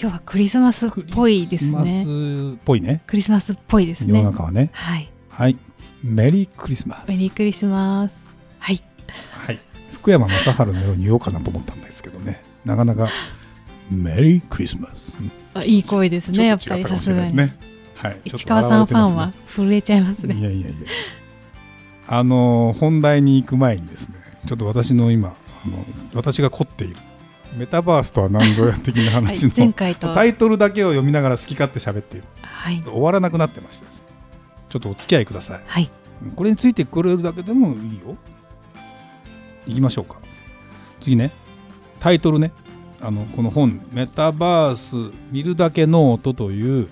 今日はクリスマスっぽいですね。クリスマスっぽいね。クリスマスっぽいです世ねの中はね。はい。はい。メリークリスマス。メリークリスマス。はい。はい。福山雅治のように言おうかなと思ったんですけどね。なかなかメリークリスマス。あいい声ですねやっぱり。さすがに、ね。はい。市川さんファンは震えちゃいますいねやいやいや。あの本題に行く前にですねちょっと私の今あの私が凝っているメタバースとは何ぞや的なはい話の、前回と。タイトルだけを読みながら好き勝手喋っている。はい。終わらなくなってましてですねちょっとお付き合いください。はい。これについてくれるだけでもいいよ。いきましょうか。次ね。タイトルね。あのこの本「メタバース見るだけノート」という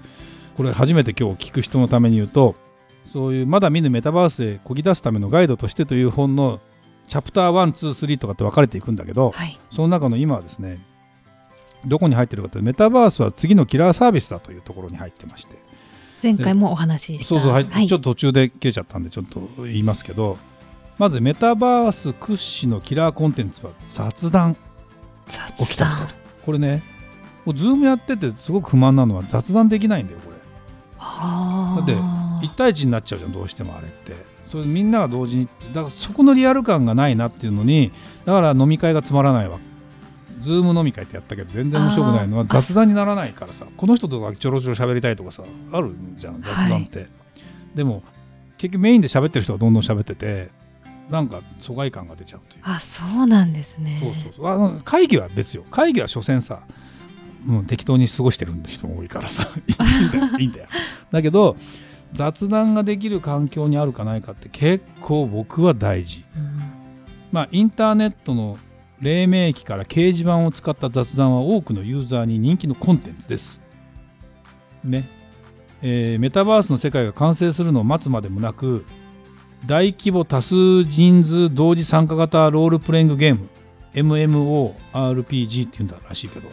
これ初めて今日聞く人のために言うとそういうまだ見ぬメタバースへこぎ出すためのガイドとしてという本のチャプター123とかって分かれていくんだけどはい。その中の今はですねどこに入ってるかというとメタバースは次のキラーサービスだというところに入ってまして。前回もお話しした。そうそう、はい。はい。ちょっと途中で切れちゃったんでちょっと言いますけどまずメタバース屈指のキラーコンテンツは雑談。雑起きた談。これねズームやっててすごく不満なのは雑談できないんだよこれ。あだって1対1になっちゃうじゃんどうしてもあれって。それみんなが同時にだからそこのリアル感がないなっていうのにだから飲み会がつまらないわズーム飲み会ってやったけど全然面白くないのは雑談にならないからさ。この人とかちょろちょろ喋りたいとかさあるじゃん雑談って、でも結局メインで喋ってる人がどんどん喋っててなんか疎外感が出ちゃうという。あそうなんですね。そうそうそう。あの会議は別よ。会議は所詮さもう適当に過ごしてる人も多いからさ。いいんだよ。いいんだよ。だけど雑談ができる環境にあるかないかって結構僕は大事。うんまあインターネットの黎明期から掲示板を使った雑談は多くのユーザーに人気のコンテンツです。ね。えーメタバースの世界が完成するのを待つまでもなく大規模多数人数同時参加型ロールプレイングゲーム MMORPG っていうんだらしいけど。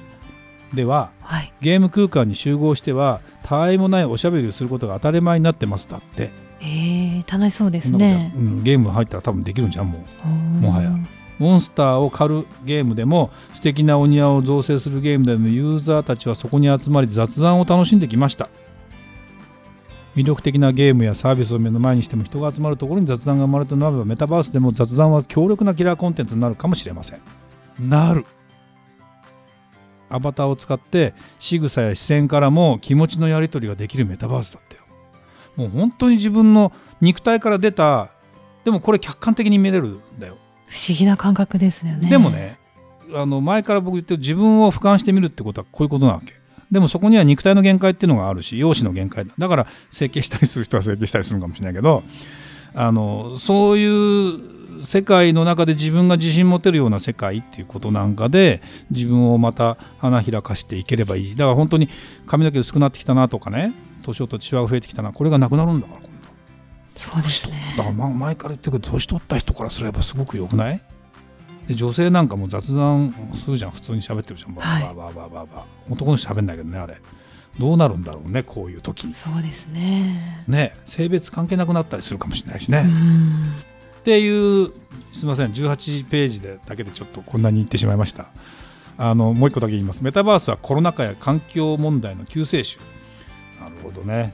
でははい。ゲーム空間に集合してはたわいもないおしゃべりをすることが当たり前になってますだって。えー、楽しそうですね。うん、ゲーム入ったら多分できるんじゃんもう。ももはや。モンスターを狩るゲームでも素敵なお庭を造成するゲームでもユーザーたちはそこに集まり雑談を楽しんできました。魅力的なゲームやサービスを目の前にしても人が集まるところに雑談が生まれたならばメタバースでも雑談は強力なキラーコンテンツになるかもしれません。なるアバターを使って仕草や視線からも気持ちのやり取りができるメタバースだったよ。もう本当に自分の肉体から出たでもこれ客観的に見れるんだよ。不思議な感覚ですよね。でもねあの前から僕言ってる自分を俯瞰してみるってことはこういうことなわけ。でもそこには肉体の限界っていうのがあるし容姿の限界だ。だから整形したりする人は整形したりするかもしれないけどあのそういう世界の中で自分が自信持てるような世界っていうことなんかで自分をまた花開かしていければいい。だから本当に髪の毛薄くなってきたなとかね年を取ってシワが増えてきたなこれがなくなるんだから今度そうですね。だからま前から言ってるけど年取った人からすればすごく良くない？で女性なんかも雑談するじゃん普通に喋ってるじゃん。バーバーバーバーバー男の人喋んないけどねあれ。どうなるんだろうねこういう時。にそうですね。ね性別関係なくなったりするかもしれないしね、うっんていうすいません18ページでだけでちょっとこんなに言ってしまいました。あのもう一個だけ言います。メタバースはコロナ禍や環境問題の救世主。なるほどね。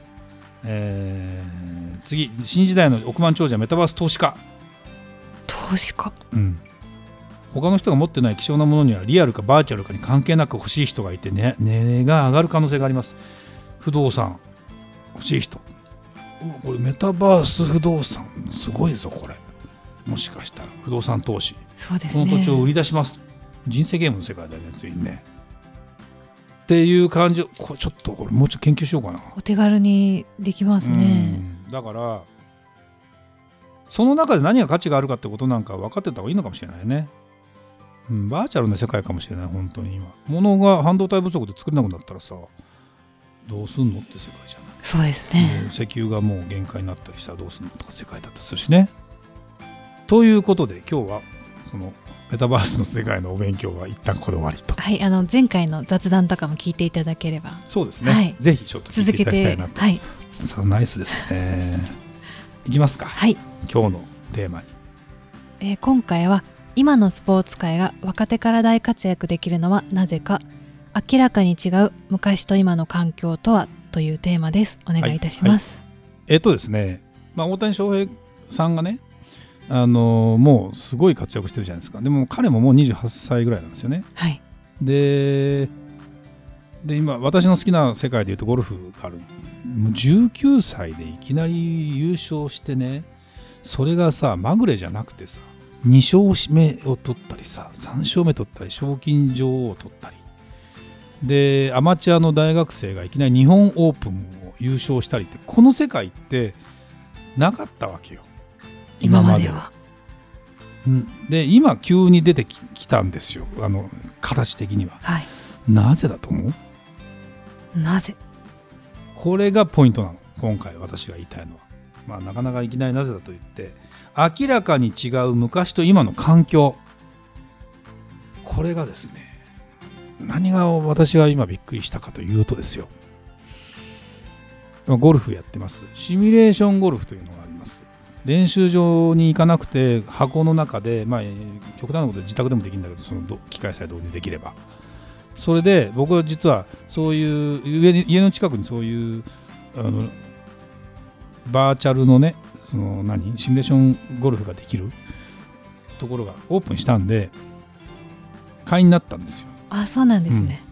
えー次新時代の億万長者メタバース投資家。投資家？うん、他の人が持ってない希少なものにはリアルかバーチャルかに関係なく欲しい人がいて、ね、値が上がる可能性があります。不動産。欲しい人。うこれメタバース不動産。すごいぞこれもしかしたら不動産投資。そうですね。この土地を売り出します、人生ゲームの世界だよねついにね。っていう感じ。これちょっとこれもうちょっと研究しようかな。お手軽にできますね。うん。だからその中で何が価値があるかってことなんか分かってた方がいいのかもしれないね、うん、バーチャルな世界かもしれない本当に今。物が半導体不足で作れなくなったらさどうすんのって世界じゃない。そうですね、石油がもう限界になったりしたらどうするのとか世界だったりするしね。ということで今日はそのメタバースの世界のお勉強は一旦これ終わりと。はいあの前回の雑談とかも聞いていただければそうですね。はいぜひちょっと続けていただきたいてなと。はいさあナイスですね。いきますか。はい、今日のテーマに。えー今回は今のスポーツ界が若手から大活躍できるのはなぜか明らかに違う昔と今の環境とはというテーマですお願いいたしますえっとですね、まあ、大谷翔平さんがね、あのもうすごい活躍してるじゃないですか。でも彼ももう28歳ぐらいなんですよね。はいで、で今、私の好きな世界でいうとゴルフがある。もう19歳でいきなり優勝してね、それがさ、まぐれじゃなくてさ、2勝目を取ったりさ、3勝目取ったり、賞金女王を取ったり。で、アマチュアの大学生がいきなり日本オープンを優勝したりって、この世界ってなかったわけよ。今までは。うん。で、今急に出てききたんですよ。あの、形的には。はい。なぜだと思う？なぜ？これがポイントなの。今回私が言いたいのは、まあ、なかなかいきなりなぜだと言って明らかに違う昔と今の環境。これがですね何が私が今びっくりしたかというとですよ。まあゴルフやってます。シミュレーションゴルフというのが練習場に行かなくて箱の中で、まあ、えー極端なことで自宅でもできるんだけどそのど機械さえ導入できれば。それで僕は実はそういう家に家の近くにそういうあのバーチャルのねその何？シミュレーションゴルフができるところがオープンしたんで会員になったんですよ。あそうなんですね、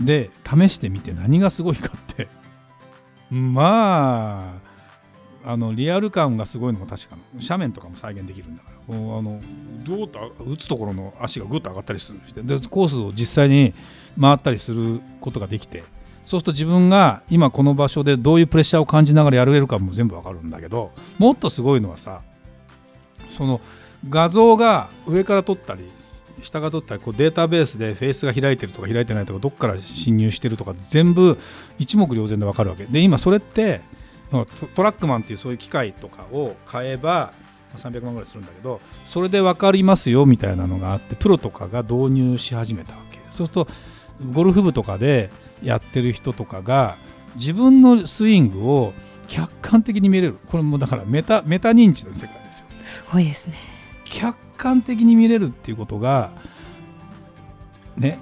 で試してみて何がすごいかって。まああのリアル感がすごいのも確かな。斜面とかも再現できるんだから。あのどうと打つところの足がぐっと上がったりする。してでコースを実際に回ったりすることができて。そうすると自分が今この場所でどういうプレッシャーを感じながらやれるかも全部わかるんだけど。もっとすごいのはさその画像が上から撮ったり下が撮ったりこうデータベースでフェースが開いてるとか開いてないとかどっから侵入してるとか全部一目瞭然で分かるわけ。で今それってトトラックマンっていうそういう機械とかを買えばまあ300万ぐらいするんだけどそれで分かりますよみたいなのがあってプロとかが導入し始めたわけ。そうするとゴルフ部とかでやってる人とかが自分のスイングを客観的に見れる。これもだからメタメタ認知の世界ですよ。すごいですね。客観的に見れるっていうことがね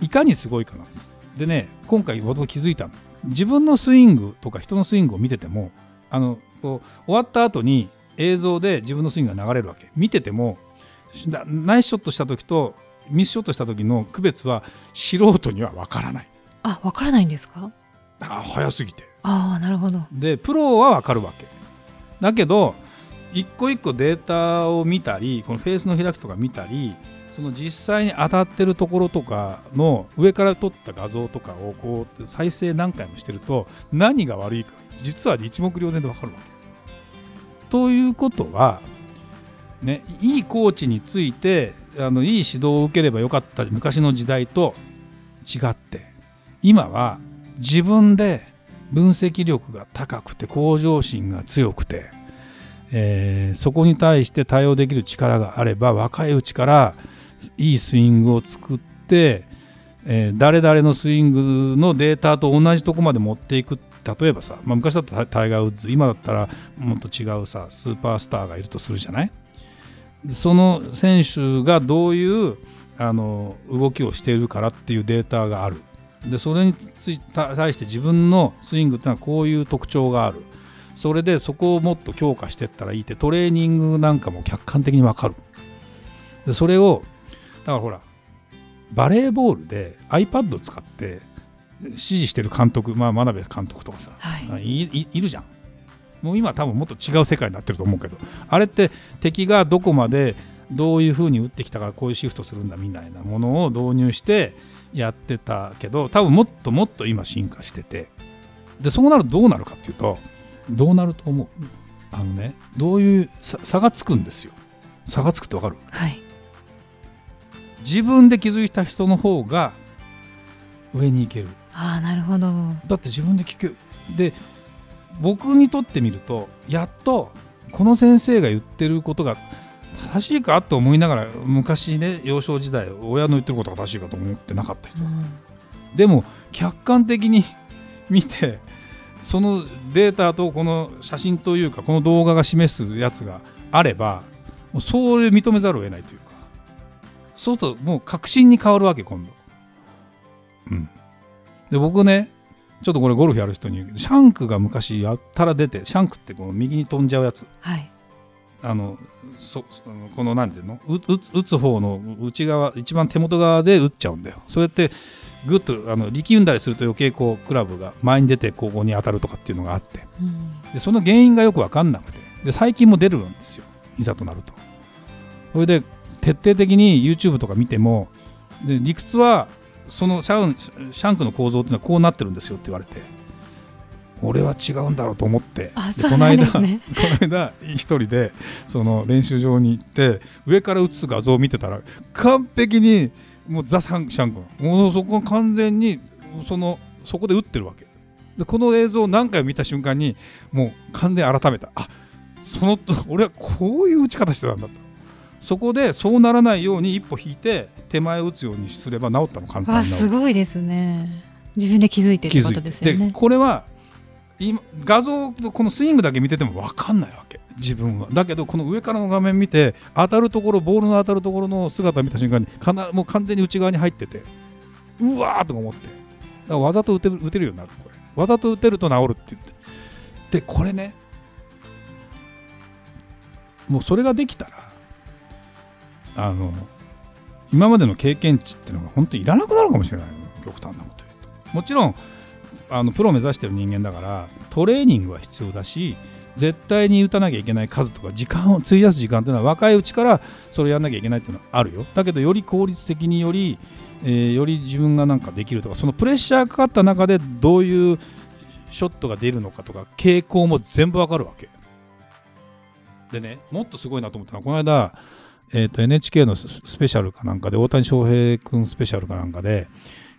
いかにすごいかなんです。でね今回僕気づいたの自分のスイングとか人のスイングを見ててもあのこう終わった後に映像で自分のスイングが流れるわけ。見ててもなナイスショットした時とミスショットした時の区別は素人には分からない。あわからないんですか？あ早すぎて。ああなるほど。でプロは分かるわけ。だけど一個一個データを見たりこのフェースの開きとか見たりその実際に当たってるところとかの上から撮った画像とかをこう再生何回もしてると何が悪いか実は一目瞭然で分かるわけ。ということは、ね、いいコーチについてあのいい指導を受ければよかった昔の時代と違って今は自分で分析力が高くて向上心が強くて、えーそこに対して対応できる力があれば若いうちからいいスイングを作って、えー誰々のスイングのデータと同じとこまで持っていく。例えばさ、まあ、昔だったらタイガー・ウッズ今だったらもっと違うさスーパースターがいるとするじゃない？その選手がどういうあの動きをしているからっていうデータがある。でそれについ対して自分のスイングってのはこういう特徴がある。それでそこをもっと強化していったらいいってトレーニングなんかも客観的に分かる。でそれをからほら。バレーボールで iPad を使って指示してる監督、まあ、真鍋監督とかさ、はい。いいいるじゃん。もう今は多分もっと違う世界になってると思うけど。あれって敵がどこまでどういうふうに打ってきたからこういうシフトするんだみたいなものを導入してやってたけど多分もっともっと今進化してて。でそうなるとどうなるかっていうとどうなると思う？あのねどういう差差がつくんですよ。差がつくってわかる？はい自分で気づいた人の方が上に行ける。ああなるほど。だって自分で聞けで僕にとってみるとやっとこの先生が言ってることが正しいかと思いながら昔ね幼少時代親の言ってることが正しいかと思ってなかった人、うん。でも客観的に 見てそのデータとこの写真というかこの動画が示すやつがあればそれ認めざるを得ないというかそうするともう確信に変わるわけ今度。うん、で僕ねちょっとこれゴルフやる人に言うけどシャンクが昔やったら出てシャンクってこの右に飛んじゃうやつ。はい。あのそこのなんていうの？う打つ打つ方の内側一番手元側で打っちゃうんだよ。それってグッとあの力んだりすると余計こうクラブが前に出てここに当たるとかっていうのがあって。うん。でその原因がよく分かんなくて。で最近も出るんですよ。いざとなると。それで徹底的に YouTube とか見てもで理屈はそのシャンシャンクの構造っていうのはこうなってるんですよって言われて俺は違うんだろうと思ってこの間この間一人でその練習場に行って上から映す画像を見てたら完璧にもうザ・シャンシャンクもうそこは完全にそのそこで打ってるわけ。でこの映像を何回も見た瞬間にもう完全に改めた。あその俺はこういう打ち方してたんだとそこでそうならないように一歩引いて手前を打つようにすれば治ったの簡わ単に治るすごいですね。自分で気づいてってことですよでねこれは今画像のこのスイングだけ見てても分かんないわけ。自分は。だけどこの上からの画面見て当たるところボールの当たるところの姿を見た瞬間にかなもう完全に内側に入っててうわーとか思って。だからわざと打てる打てるようになるこれ。わざと打てると治るって言って。でこれねもうそれができたらあの今までの経験値っていうのが本当にいらなくなるかもしれない。極端なこと言うと。もちろんあのプロを目指してる人間だからトレーニングは必要だし絶対に打たなきゃいけない数とか時間を費やす時間っていうのは若いうちからそれやんなきゃいけないっていうのはあるよ。だけどより効率的により、えーより自分がなんかできるとかそのプレッシャーかかった中でどういうショットが出るのかとか傾向も全部わかるわけ。でねもっとすごいなと思ったのはこの間、えー、と NHK のスペシャルかなんかで大谷翔平君スペシャルかなんかで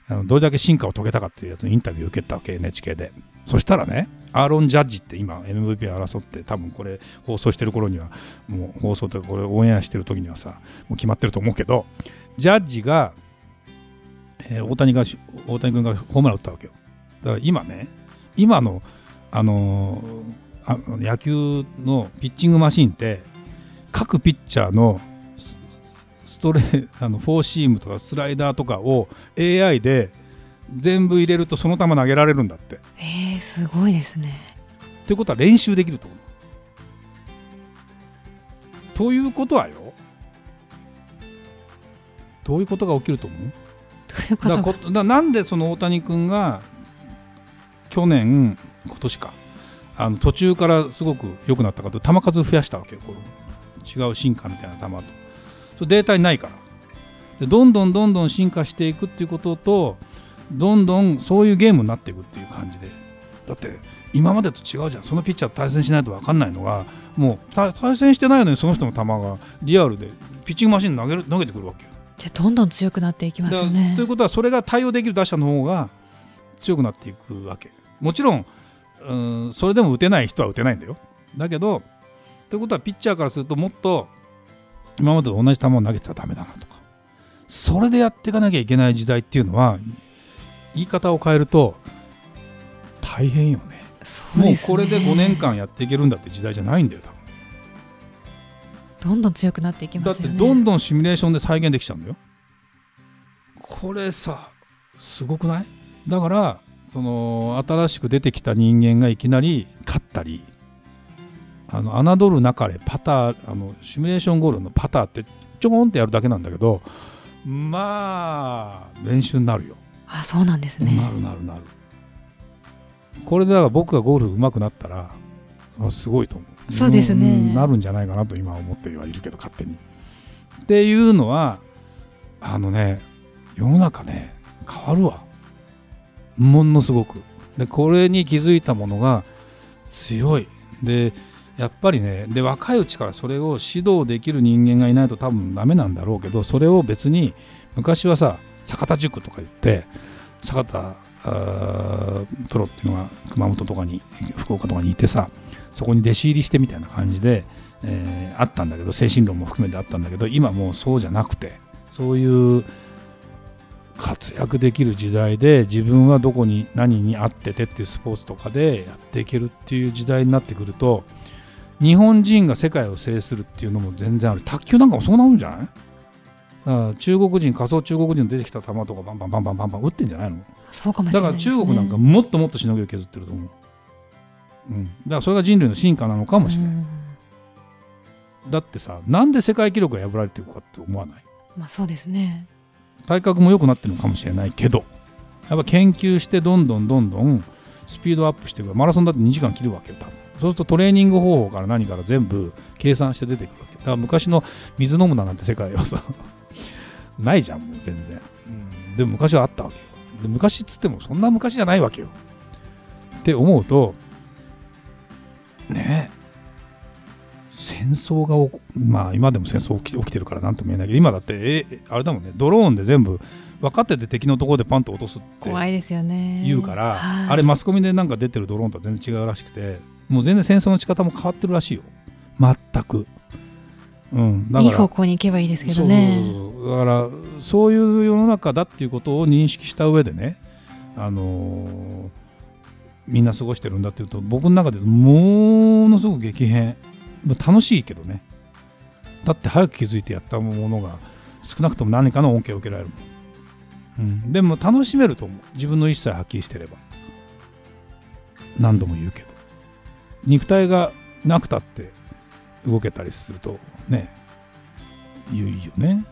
あのどれだけ進化を遂げたかっていうやつのインタビューを受けたわけ NHK で。そしたらねアーロン・ジャッジって今 MVP 争って多分これ放送してる頃にはもう放送とこれオンエアしてる時にはさもう決まってると思うけどジャッジが、えー大谷が大谷君がホームラン打ったわけよ。だから今ね今のあのーあ野球のピッチングマシンって各ピッチャーのストレ あのフォーシームとかスライダーとかを AI で全部入れるとその球投げられるんだって。えー、すごいですね。ということは練習できるってこと？ということはよ。どういうことが起きると思う？どういうこだなんでその大谷君が去年今年かあの途中からすごく良くなったかと球数増やしたわけよ違う進化みたいな球とデータにないから。でどんどんどんどん進化していくっていうこととどんどんそういうゲームになっていくっていう感じで。だって今までと違うじゃん。そのピッチャーと対戦しないと分かんないのがもう対対戦してないのにその人の球がリアルでピッチングマシンに投げる投げてくるわけよ。じゃあどんどん強くなっていきますよだねということはそれが対応できる打者の方が強くなっていくわけ。もちろんうんそれでも打てない人は打てないんだよ。だけどということはピッチャーからするともっと今までと同じ球を投げてたらダメだなとか。それでやっていかなきゃいけない時代っていうのは言い方を変えると大変よね。ね。もうこれで5年間やっていけるんだって時代じゃないんだよ多分。どんどん強くなっていきだってますよね。どんどんシミュレーションで再現できちゃうんだよ。これさすごくない？だからその新しく出てきた人間がいきなり勝ったりあの侮るなかれパターあのシミュレーションゴールのパターってちょこんってやるだけなんだけどまあ練習になるよ、あそうなんですね。なるなるなる。これでだから僕がゴルフ上手くなったらあすごいと思う。そうですね。んなるんじゃないかなと今は思ってはいるけど勝手に。っていうのはあのね世の中ね変わるわ。ものすごく。でこれに気づいたものが強い。でやっぱりねで若いうちからそれを指導できる人間がいないと多分ダメなんだろうけどそれを別に昔はさ坂田塾とか言って坂田プロっていうのが熊本とかに福岡とかにいてさそこに弟子入りしてみたいな感じで、えーあったんだけど精神論も含めてあったんだけど今もうそうじゃなくてそういう活躍できる時代で自分はどこに何に合っててっていうスポーツとかでやっていけるっていう時代になってくると日本人が世界を制するっていうのも全然ある。卓球なんかもそうなるんじゃない？だから中国人仮想中国人の出てきた球とかバンバンバンバンバンバン打ってんじゃないの？そうかもしだかられないです、ね、中国なんかもっともっとしのぎを削ってると思う、うん、だからそれが人類の進化なのかもしれない、うん。だってさなんで世界記録が破られていくかって思わない？まあそうですね。体格も良くなってるのかもしれないけどやっぱ研究してどんどんどんどんスピードアップしていくマラソンだって2時間切るわけよ多分そうするとトレーニング方法から何から全部計算して出てくるわけ。だから昔の水飲むななんて世界はさ ないじゃんもう全然、うん。でも昔はあったわけよ。で昔っつってもそんな昔じゃないわけよ。って思うとねえ戦争がまあ今でも戦争起き起きてるからなんとも言えないけど今だってえあれだもんね。ドローンで全部分かってて敵のところでパンと落とすって怖いですよね。言うから、はい。あれマスコミでなんか出てるドローンとは全然違うらしくてもう全然戦争の仕方も変わってるらしいよ。全く。うんだから。いい方向に行けばいいですけどね。だからそういう世の中だっていうことを認識した上でねあのーみんな過ごしてるんだっていうと僕の中でものすごく激変。まあ楽しいけどね。だって早く気づいてやったものが少なくとも何かの恩恵を受けられる。もん、うん、でも楽しめると思う。自分の意思さえはっきりしてれば。何度も言うけど。肉体がなくたって動けたりするとね。いよいよね。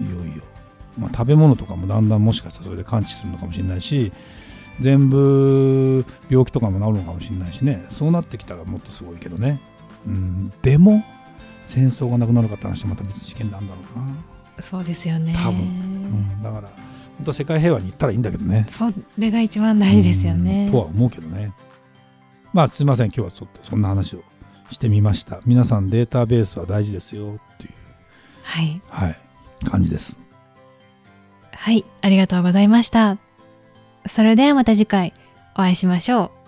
いよいよ、まあ、食べ物とかもだんだんもしかしたらそれで感知するのかもしれないし全部病気とかも治るのかもしれないしね。そうなってきたらもっとすごいけどね、うん、でも戦争がなくなるかって話はまた別事件なんだろうな、そうですよね。多分。うん、だから本当は世界平和に行ったらいいんだけどね。それが一番大事ですよね。うん。とは思うけどね。まあすいません今日はちょっとそんな話をしてみました。皆さんデータベースは大事ですよ。っていう、はい。はい、感じです。はい。ありがとうございました。それではまた次回お会いしましょう